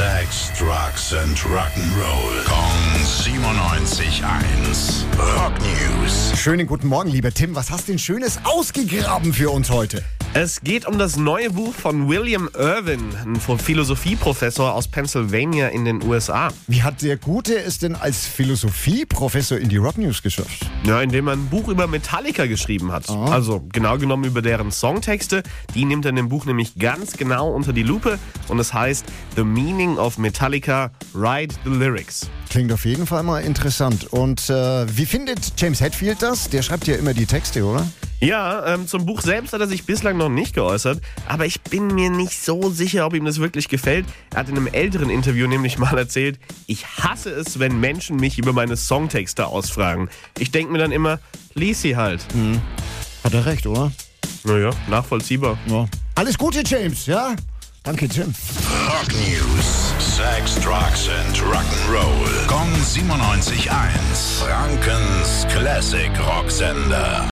Sex, Drugs and Rock'n'Roll. Kong 97.1. Rock News. Schönen guten Morgen, lieber Tim. Was hast du denn Schönes ausgegraben für uns heute? Es geht um das neue Buch von William Irwin, ein Philosophieprofessor aus Pennsylvania in den USA. Wie hat der Gute es denn als Philosophieprofessor in die Rock News geschafft? Ja, indem er ein Buch über Metallica geschrieben hat. Also genau genommen über deren Songtexte. Die nimmt er in dem Buch nämlich ganz genau unter die Lupe und es heißt The Meaning of Metallica, Write the Lyrics. Klingt auf jeden Fall mal interessant. Und äh, wie findet James Hetfield das? Der schreibt ja immer die Texte, oder? Ja, ähm, zum Buch selbst hat er sich bislang noch nicht geäußert, aber ich bin mir nicht so sicher, ob ihm das wirklich gefällt. Er hat in einem älteren Interview nämlich mal erzählt, ich hasse es, wenn Menschen mich über meine Songtexte ausfragen. Ich denke mir dann immer, lies sie halt. Hat er recht, oder? Naja, nachvollziehbar. Ja. Alles Gute, James, ja? Danke, Tim. Rock News. Sex, Drugs and Rock'n'Roll. Kong 97.1. Frankens Classic Rocksender.